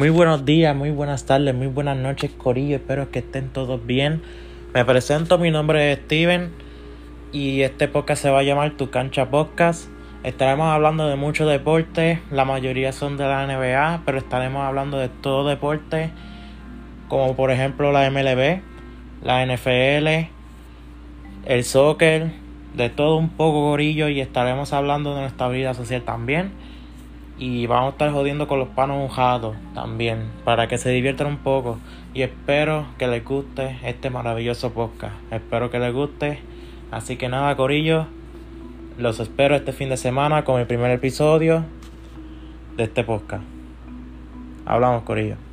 Muy buenos días, muy buenas tardes, muy buenas noches, Corillo. Espero que estén todos bien. Me presento, mi nombre es Steven y este podcast se va a llamar Tu Cancha Podcast. Estaremos hablando de muchos deportes, la mayoría son de la NBA, pero estaremos hablando de todo deporte, como por ejemplo la MLB, la NFL, el soccer, de todo un poco gorillo y estaremos hablando de nuestra vida social también. Y vamos a estar jodiendo con los panos mojados también, para que se diviertan un poco. Y espero que les guste este maravilloso podcast. Espero que les guste. Así que nada, Corillo. Los espero este fin de semana con el primer episodio de este podcast. Hablamos, Corillo.